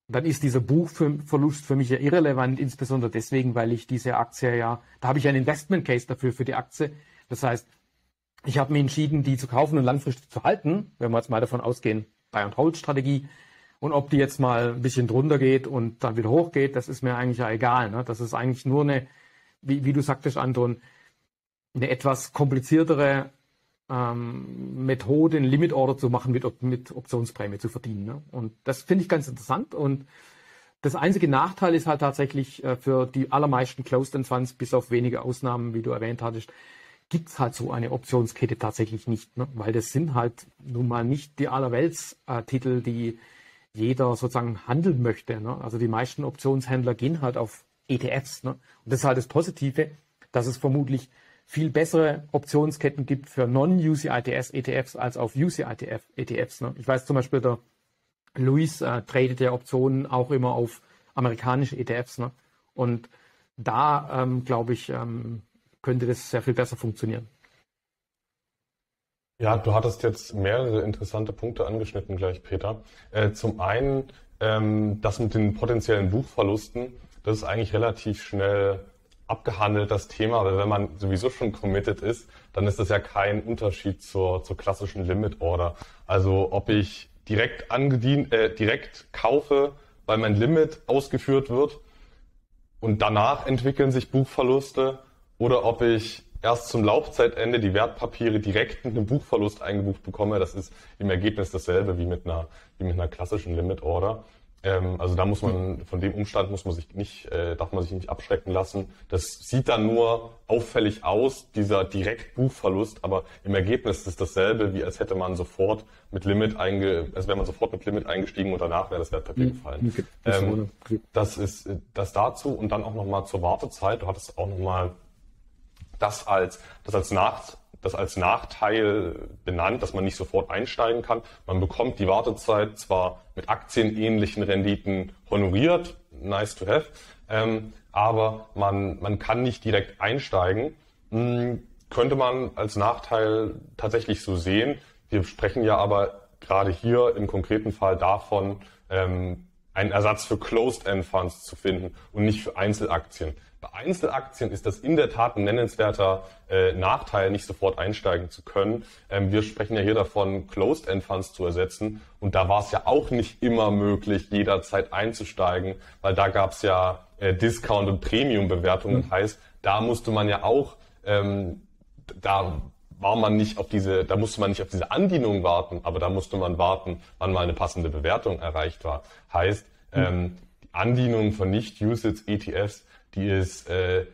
dann ist dieser Buchverlust für mich ja irrelevant, insbesondere deswegen, weil ich diese Aktie ja, da habe ich einen Investment Case dafür für die Aktie. Das heißt, ich habe mich entschieden, die zu kaufen und langfristig zu halten, wenn wir jetzt mal davon ausgehen, Buy and Hold Strategie. Und ob die jetzt mal ein bisschen drunter geht und dann wieder hochgeht, das ist mir eigentlich ja egal. Ne? Das ist eigentlich nur eine, wie, wie du sagtest, Anton, eine etwas kompliziertere ähm, Methode, einen Limit Order zu machen, mit, mit Optionsprämie zu verdienen. Ne? Und das finde ich ganz interessant. Und das einzige Nachteil ist halt tatsächlich äh, für die allermeisten Closed-End Funds, bis auf wenige Ausnahmen, wie du erwähnt hattest, gibt's halt so eine Optionskette tatsächlich nicht, ne? weil das sind halt nun mal nicht die allerwelts-Titel, die jeder sozusagen handeln möchte. Ne? Also die meisten Optionshändler gehen halt auf ETFs. Ne? Und das ist halt das Positive, dass es vermutlich viel bessere Optionsketten gibt für Non-UCITS-ETFs als auf UCITF-ETFs. Ne? Ich weiß zum Beispiel, der Luis äh, tradet ja Optionen auch immer auf amerikanische ETFs. Ne? Und da, ähm, glaube ich, ähm, könnte das sehr viel besser funktionieren. Ja, du hattest jetzt mehrere interessante Punkte angeschnitten gleich, Peter. Äh, zum einen, ähm, das mit den potenziellen Buchverlusten, das ist eigentlich relativ schnell abgehandelt, das Thema, aber wenn man sowieso schon committed ist, dann ist das ja kein Unterschied zur, zur klassischen Limit Order. Also ob ich direkt angedient, äh, direkt kaufe, weil mein Limit ausgeführt wird und danach entwickeln sich Buchverluste oder ob ich erst zum Laufzeitende die Wertpapiere direkt mit einem Buchverlust eingebucht bekomme, das ist im Ergebnis dasselbe wie mit einer, wie mit einer klassischen Limit Order. Ähm, also da muss man, von dem Umstand muss man sich nicht, äh, darf man sich nicht abschrecken lassen. Das sieht dann nur auffällig aus, dieser Direktbuchverlust, aber im Ergebnis ist es dasselbe, wie als hätte man sofort mit Limit einge, als wäre man sofort mit Limit eingestiegen und danach wäre das Wertpapier mhm. gefallen. Ähm, das ist äh, das dazu und dann auch nochmal zur Wartezeit. Du hattest auch nochmal das als, das als Nach, das als Nachteil benannt, dass man nicht sofort einsteigen kann. Man bekommt die Wartezeit zwar mit aktienähnlichen Renditen honoriert, nice to have, ähm, aber man, man kann nicht direkt einsteigen. Hm, könnte man als Nachteil tatsächlich so sehen. Wir sprechen ja aber gerade hier im konkreten Fall davon, ähm, einen Ersatz für Closed-End-Funds zu finden und nicht für Einzelaktien. Bei Einzelaktien ist das in der Tat ein nennenswerter äh, Nachteil, nicht sofort einsteigen zu können. Ähm, wir sprechen ja hier davon, Closed-End-Funds zu ersetzen. Und da war es ja auch nicht immer möglich, jederzeit einzusteigen, weil da gab es ja äh, Discount- und Premium-Bewertungen. Mhm. Heißt, da musste man ja auch, ähm, da war man nicht auf diese, da musste man nicht auf diese Andienung warten, aber da musste man warten, wann mal eine passende Bewertung erreicht war. Heißt, mhm. ähm, die Andienung von Nicht-Usage-ETFs die ist äh,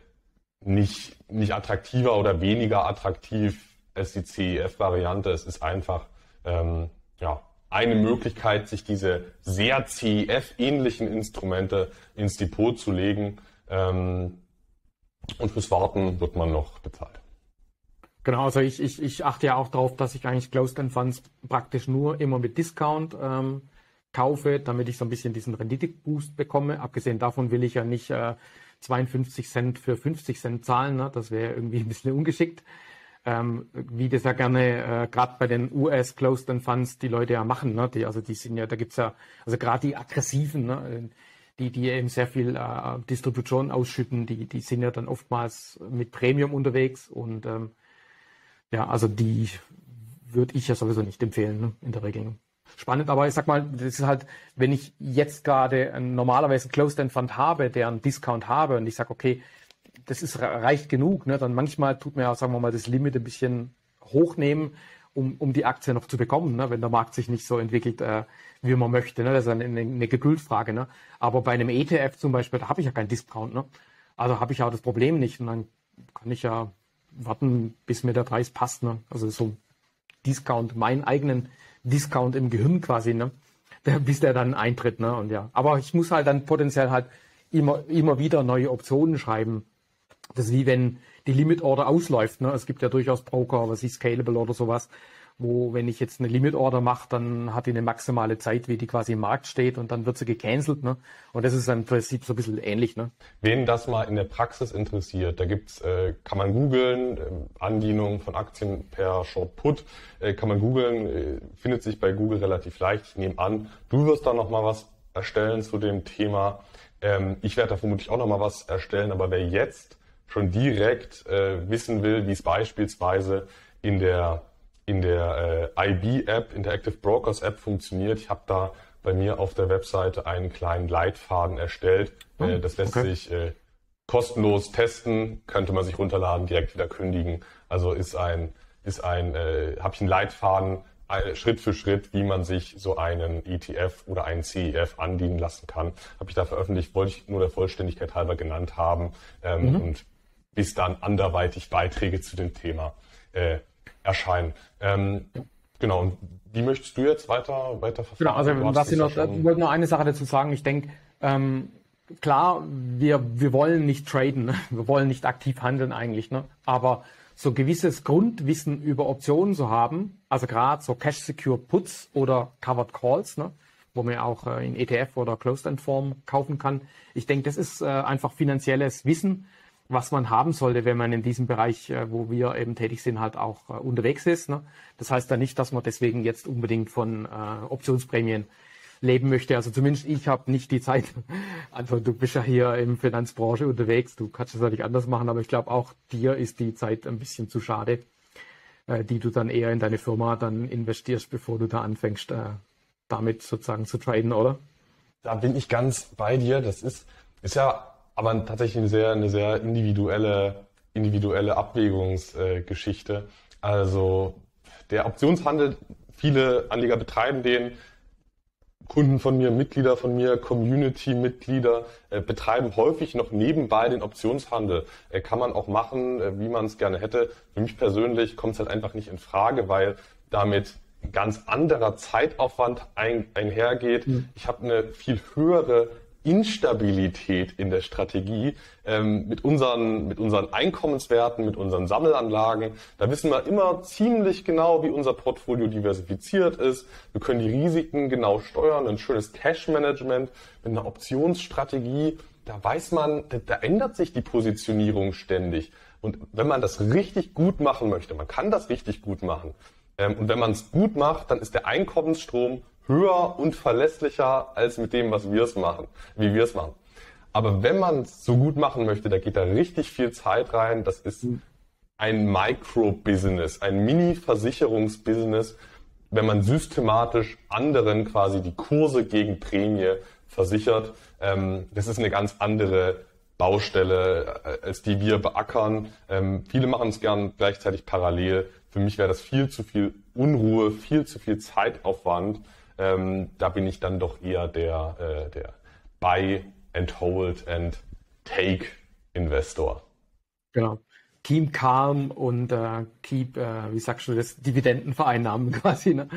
nicht, nicht attraktiver oder weniger attraktiv als die CEF-Variante. Es ist einfach ähm, ja, eine Möglichkeit, sich diese sehr CEF-ähnlichen Instrumente ins Depot zu legen. Ähm, und fürs Warten wird man noch bezahlt. Genau, also ich, ich, ich achte ja auch darauf, dass ich eigentlich Closed End Funds praktisch nur immer mit Discount ähm, kaufe, damit ich so ein bisschen diesen Rendite-Boost bekomme. Abgesehen davon will ich ja nicht äh, 52 Cent für 50 Cent zahlen. Ne? Das wäre irgendwie ein bisschen ungeschickt. Ähm, wie das ja gerne äh, gerade bei den US Closed End Funds die Leute ja machen. Ne? Die, also die sind ja, da gibt's ja, also gerade die aggressiven, ne? die, die eben sehr viel äh, Distribution ausschütten, die, die sind ja dann oftmals mit Premium unterwegs und ähm, ja, also die würde ich ja sowieso nicht empfehlen, ne? in der Regel spannend. Aber ich sag mal, das ist halt, wenn ich jetzt gerade normalerweise einen Closed-End Fund habe, der einen Discount habe und ich sage, okay, das ist reicht genug, ne, dann manchmal tut mir ja, sagen wir mal, das Limit ein bisschen hochnehmen, um, um die Aktie noch zu bekommen, ne, wenn der Markt sich nicht so entwickelt, äh, wie man möchte. Ne? Das ist eine, eine Geduldfrage. Ne? Aber bei einem ETF zum Beispiel, da habe ich ja keinen Discount. Ne? Also habe ich ja das Problem nicht. Und dann kann ich ja warten, bis mir der Preis passt. Ne? Also so Discount, meinen eigenen Discount im Gehirn quasi, ne? Der, bis der dann eintritt, ne? Und ja. Aber ich muss halt dann potenziell halt immer, immer wieder neue Optionen schreiben. Das ist wie wenn die Limit Order ausläuft, ne? Es gibt ja durchaus Broker, was ich Scalable oder sowas, wo, wenn ich jetzt eine Limit-Order mache, dann hat die eine maximale Zeit, wie die quasi im Markt steht und dann wird sie gecancelt. Ne? Und das ist im Prinzip so ein bisschen ähnlich. Ne? Wen das mal in der Praxis interessiert, da gibt's, äh, kann man googeln, äh, Andienung von Aktien per Short Put, äh, kann man googeln, äh, findet sich bei Google relativ leicht. Ich nehme an, du wirst da noch mal was erstellen zu dem Thema. Ähm, ich werde da vermutlich auch noch mal was erstellen, aber wer jetzt schon direkt äh, wissen will, wie es beispielsweise in der in der äh, IB-App, Interactive Brokers App funktioniert. Ich habe da bei mir auf der Webseite einen kleinen Leitfaden erstellt. Oh, äh, das lässt okay. sich äh, kostenlos testen, könnte man sich runterladen, direkt wieder kündigen. Also ist ein, ist ein, äh, habe ich einen Leitfaden äh, Schritt für Schritt, wie man sich so einen ETF oder einen CEF andienen lassen kann. Habe ich da veröffentlicht, wollte ich nur der Vollständigkeit halber genannt haben ähm, mhm. und bis dann anderweitig Beiträge zu dem Thema äh, erscheinen. Ähm, genau, und wie möchtest du jetzt weiter, weiter verfahren? Genau, also was ich noch, ich wollte noch eine Sache dazu sagen. Ich denke, ähm, klar, wir, wir wollen nicht traden, ne? [LAUGHS] wir wollen nicht aktiv handeln eigentlich, ne? aber so gewisses Grundwissen über Optionen zu haben, also gerade so Cash Secure Puts oder Covered Calls, ne? wo man auch äh, in ETF oder Closed-End-Form kaufen kann. Ich denke, das ist äh, einfach finanzielles Wissen, was man haben sollte, wenn man in diesem Bereich, äh, wo wir eben tätig sind, halt auch äh, unterwegs ist. Ne? Das heißt dann nicht, dass man deswegen jetzt unbedingt von äh, Optionsprämien leben möchte. Also zumindest ich habe nicht die Zeit. [LAUGHS] Also du bist ja hier im Finanzbranche unterwegs, du kannst es natürlich anders machen, aber ich glaube auch dir ist die Zeit ein bisschen zu schade, die du dann eher in deine Firma dann investierst, bevor du da anfängst, damit sozusagen zu traden, oder? Da bin ich ganz bei dir. Das ist, ist ja aber tatsächlich eine sehr, eine sehr individuelle, individuelle Abwägungsgeschichte. also der Optionshandel, viele Anleger betreiben den. Kunden von mir, Mitglieder von mir, Community-Mitglieder äh, betreiben häufig noch nebenbei den Optionshandel. Äh, kann man auch machen, äh, wie man es gerne hätte. Für mich persönlich kommt es halt einfach nicht in Frage, weil damit ein ganz anderer Zeitaufwand ein, einhergeht. Mhm. Ich habe eine viel höhere Instabilität in der Strategie ähm, mit, unseren, mit unseren Einkommenswerten, mit unseren Sammelanlagen. Da wissen wir immer ziemlich genau, wie unser Portfolio diversifiziert ist. Wir können die Risiken genau steuern, ein schönes Cash-Management mit einer Optionsstrategie. Da weiß man, da, da ändert sich die Positionierung ständig. Und wenn man das richtig gut machen möchte, man kann das richtig gut machen, ähm, und wenn man es gut macht, dann ist der Einkommensstrom höher und verlässlicher als mit dem, was wir es machen, wie wir es machen. Aber wenn man es so gut machen möchte, da geht da richtig viel Zeit rein. Das ist ein Micro-Business, ein Mini-Versicherungsbusiness, wenn man systematisch anderen quasi die Kurse gegen Prämie versichert. Ähm, das ist eine ganz andere Baustelle, äh, als die wir beackern. Ähm, viele machen es gern gleichzeitig parallel. Für mich wäre das viel zu viel Unruhe, viel zu viel Zeitaufwand. Ähm, da bin ich dann doch eher der, äh, der Buy and Hold and Take Investor. Genau. Keep calm und äh, keep, äh, wie sagst du das, Dividendenvereinnahmen [LAUGHS] quasi. Ne?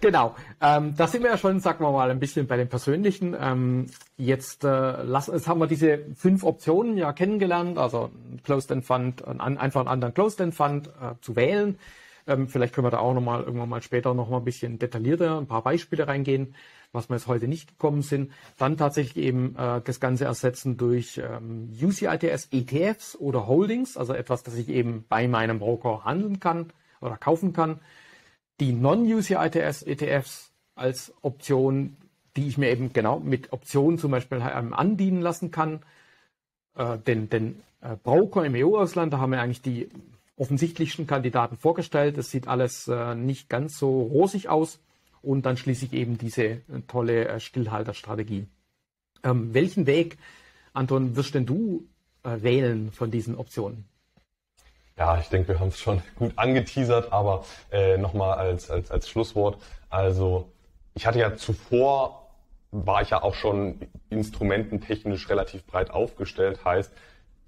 Genau. Ähm, da sind wir ja schon, sagen wir mal, ein bisschen bei den persönlichen. Ähm, jetzt, äh, lass, jetzt haben wir diese fünf Optionen ja kennengelernt, also ein Closed-End Fund, ein, einfach einen anderen Closed-End Fund äh, zu wählen. Ähm, vielleicht können wir da auch nochmal irgendwann mal später noch mal ein bisschen detaillierter ein paar Beispiele reingehen, was wir jetzt heute nicht gekommen sind. Dann tatsächlich eben äh, das Ganze ersetzen durch ähm, UCITS ETFs oder Holdings, also etwas, das ich eben bei meinem Broker handeln kann oder kaufen kann. Die Non-UCITS ETFs als Option, die ich mir eben genau mit Optionen zum Beispiel ähm, andienen lassen kann. Äh, den, den äh, Broker im EU-Ausland, da haben wir eigentlich die offensichtlichsten Kandidaten vorgestellt. Es sieht alles äh, nicht ganz so rosig aus. Und dann schließlich eben diese äh, tolle äh, Stillhalterstrategie. Ähm, welchen Weg, Anton, wirst denn du äh, wählen von diesen Optionen? Ja, ich denke, wir haben es schon [LAUGHS] gut angeteasert, aber äh, nochmal als, als, als Schlusswort. Also ich hatte ja zuvor, war ich ja auch schon instrumententechnisch relativ breit aufgestellt. Heißt,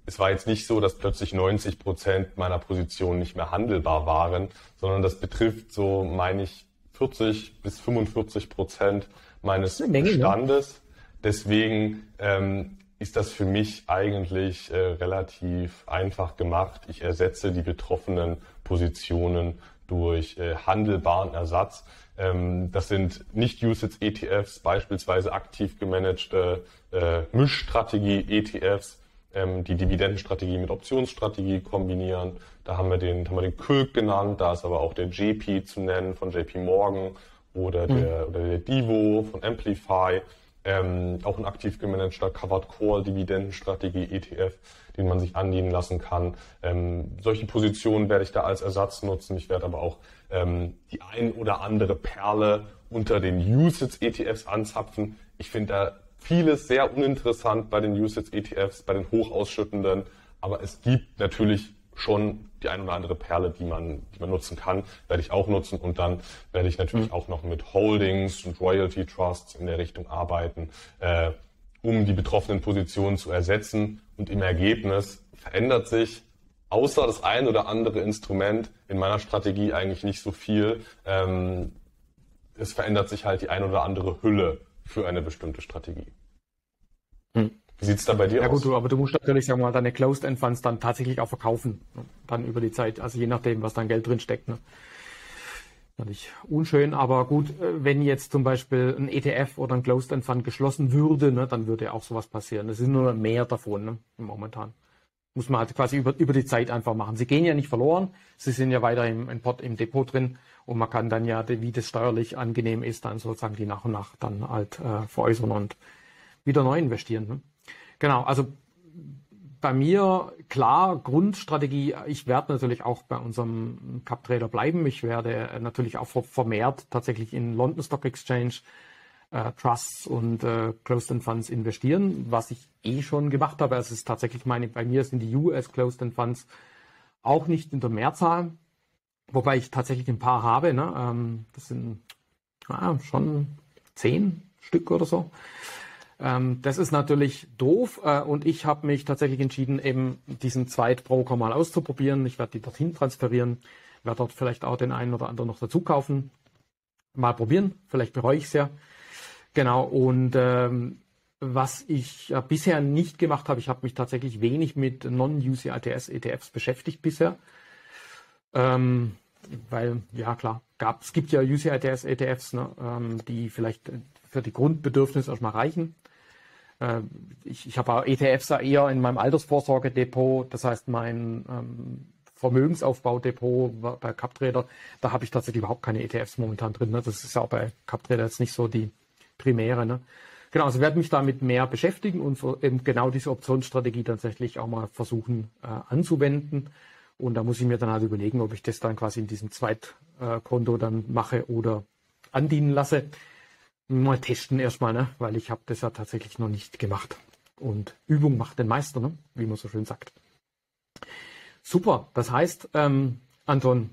es war jetzt nicht so, dass plötzlich 90 Prozent meiner Position nicht mehr handelbar waren, sondern das betrifft so, meine ich, 40 bis 45 Prozent meines Menge, ne? Bestandes. Deswegen ähm, ist das für mich eigentlich äh, relativ einfach gemacht. Ich ersetze die betroffenen Positionen durch äh, handelbaren Ersatz. Ähm, das sind nicht Usage ETFs, beispielsweise aktiv gemanagte äh, Mischstrategie-ETFs, ähm, die Dividendenstrategie mit Optionsstrategie kombinieren. Da haben wir den, haben wir den Külk genannt, da ist aber auch der JP zu nennen von JP Morgan oder mhm. der, oder der Divo von Amplify. Ähm, auch ein aktiv gemanagter Covered Call Dividendenstrategie ETF, den man sich andienen lassen kann. Ähm, solche Positionen werde ich da als Ersatz nutzen. Ich werde aber auch ähm, die ein oder andere Perle unter den Usage ETFs anzapfen. Ich finde da vieles sehr uninteressant bei den Usage-ETFs, bei den hochausschüttenden, aber es gibt natürlich schon die ein oder andere Perle, die man, die man nutzen kann, werde ich auch nutzen und dann werde ich natürlich mhm. auch noch mit Holdings und Royalty Trusts in der Richtung arbeiten, äh, um die betroffenen Positionen zu ersetzen und im Ergebnis verändert sich außer das ein oder andere Instrument in meiner Strategie eigentlich nicht so viel. Ähm, es verändert sich halt die ein oder andere Hülle für eine bestimmte Strategie. Hm. Wie sieht's da bei dir ja, aus? Ja gut, aber du musst natürlich sagen wir mal deine Closed End Funds dann tatsächlich auch verkaufen, ne? dann über die Zeit, also je nachdem, was dein Geld drin steckt. Ne? Natürlich unschön, aber gut, äh, wenn jetzt zum Beispiel ein ETF oder ein Closed End Fund geschlossen würde, ne, dann würde auch sowas passieren. Es ist nur mehr davon ne, momentan. Muss man halt quasi über, über die Zeit einfach machen. Sie gehen ja nicht verloren, sie sind ja weiter im, im, Pot, im Depot drin und man kann dann ja, wie das steuerlich angenehm ist, dann sozusagen die nach und nach dann halt äh, veräußern und wieder neu investieren. Ne? Genau, also bei mir klar Grundstrategie. Ich werde natürlich auch bei unserem Cup Trader bleiben. Ich werde natürlich auch vermehrt tatsächlich in London Stock Exchange äh, Trusts und äh, Closed End Funds investieren, was ich eh schon gemacht habe. Es ist tatsächlich meine, bei mir sind die US Closed End Funds auch nicht in der Mehrzahl. Wobei ich tatsächlich ein paar habe. Ne? Ähm, das sind ah, schon zehn, Stück oder so. Ähm, das ist natürlich doof äh, und ich habe mich tatsächlich entschieden, eben diesen Zweitbroker mal auszuprobieren. Ich werde die dorthin transferieren, werde dort vielleicht auch den einen oder anderen noch dazu kaufen. Mal probieren, vielleicht bereue ich es ja. Genau, und ähm, was ich äh, bisher nicht gemacht habe, ich habe mich tatsächlich wenig mit Non-UCITS ETFs beschäftigt bisher. Ähm, weil, ja klar, gab, es gibt ja UCITS ETFs, ne, ähm, die vielleicht für die Grundbedürfnisse erstmal reichen. Äh, ich, ich habe ETFs eher in meinem Altersvorsorgedepot, das heißt mein ähm, Vermögensaufbaudepot bei CapTrader, da habe ich tatsächlich überhaupt keine ETFs momentan drin. Ne? Das ist ja auch bei CapTrader jetzt nicht so die primäre. Ne? Genau, also werde mich damit mehr beschäftigen und eben genau diese Optionsstrategie tatsächlich auch mal versuchen äh, anzuwenden. Und da muss ich mir dann halt überlegen, ob ich das dann quasi in diesem Zweitkonto dann mache oder andienen lasse. Mal testen erstmal, ne? weil ich habe das ja tatsächlich noch nicht gemacht. Und Übung macht den Meister, ne? wie man so schön sagt. Super, das heißt, ähm, Anton,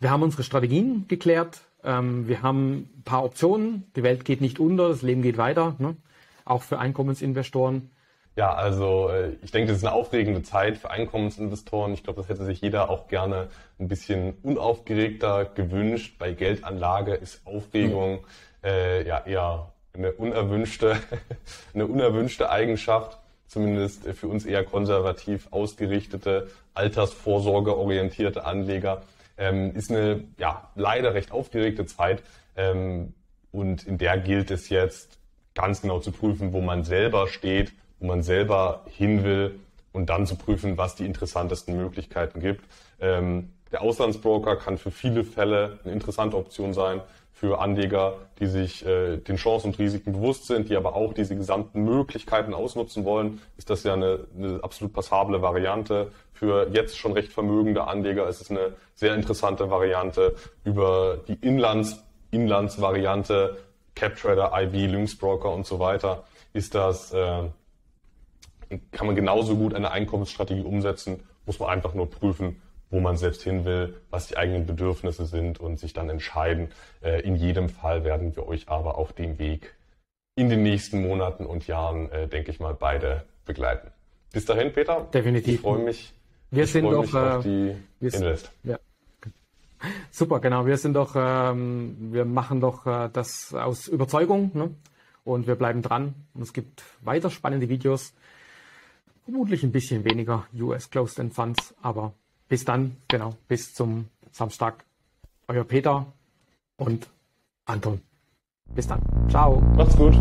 wir haben unsere Strategien geklärt, ähm, wir haben ein paar Optionen, die Welt geht nicht unter, das Leben geht weiter, ne? auch für Einkommensinvestoren. Ja, also äh, ich denke, das ist eine aufregende Zeit für Einkommensinvestoren. Ich glaube, das hätte sich jeder auch gerne ein bisschen unaufgeregter gewünscht. Bei Geldanlage ist Aufregung mhm. äh, ja eher eine unerwünschte, [LAUGHS] eine unerwünschte Eigenschaft, zumindest für uns eher konservativ ausgerichtete, altersvorsorgeorientierte Anleger. Ähm, ist eine ja leider recht aufgeregte Zeit ähm, und in der gilt es jetzt ganz genau zu prüfen, wo man selber steht wo man selber hin will und dann zu prüfen, was die interessantesten Möglichkeiten gibt. Ähm, der Auslandsbroker kann für viele Fälle eine interessante Option sein für Anleger, die sich äh, den Chancen und Risiken bewusst sind, die aber auch diese gesamten Möglichkeiten ausnutzen wollen, ist das ja eine, eine absolut passable Variante. Für jetzt schon recht vermögende Anleger ist es eine sehr interessante Variante über die Inlands, Inlandsvariante, CapTrader, IB, Lynxbroker und so weiter, ist das äh, kann man genauso gut eine Einkommensstrategie umsetzen, muss man einfach nur prüfen, wo man selbst hin will, was die eigenen Bedürfnisse sind und sich dann entscheiden. Äh, in jedem Fall werden wir euch aber auf dem Weg in den nächsten Monaten und Jahren, äh, denke ich mal, beide begleiten. Bis dahin, Peter. Definitiv. Ich freue mich. Wir sind doch, mich auf äh, die Invest. Ja. Super, genau. Wir sind doch, ähm, wir machen doch äh, das aus Überzeugung ne? und wir bleiben dran. Und es gibt weiter spannende Videos. Vermutlich ein bisschen weniger US Closed End Funds, aber bis dann, genau, bis zum Samstag. Euer Peter und Anton. Bis dann. Ciao. Macht's gut.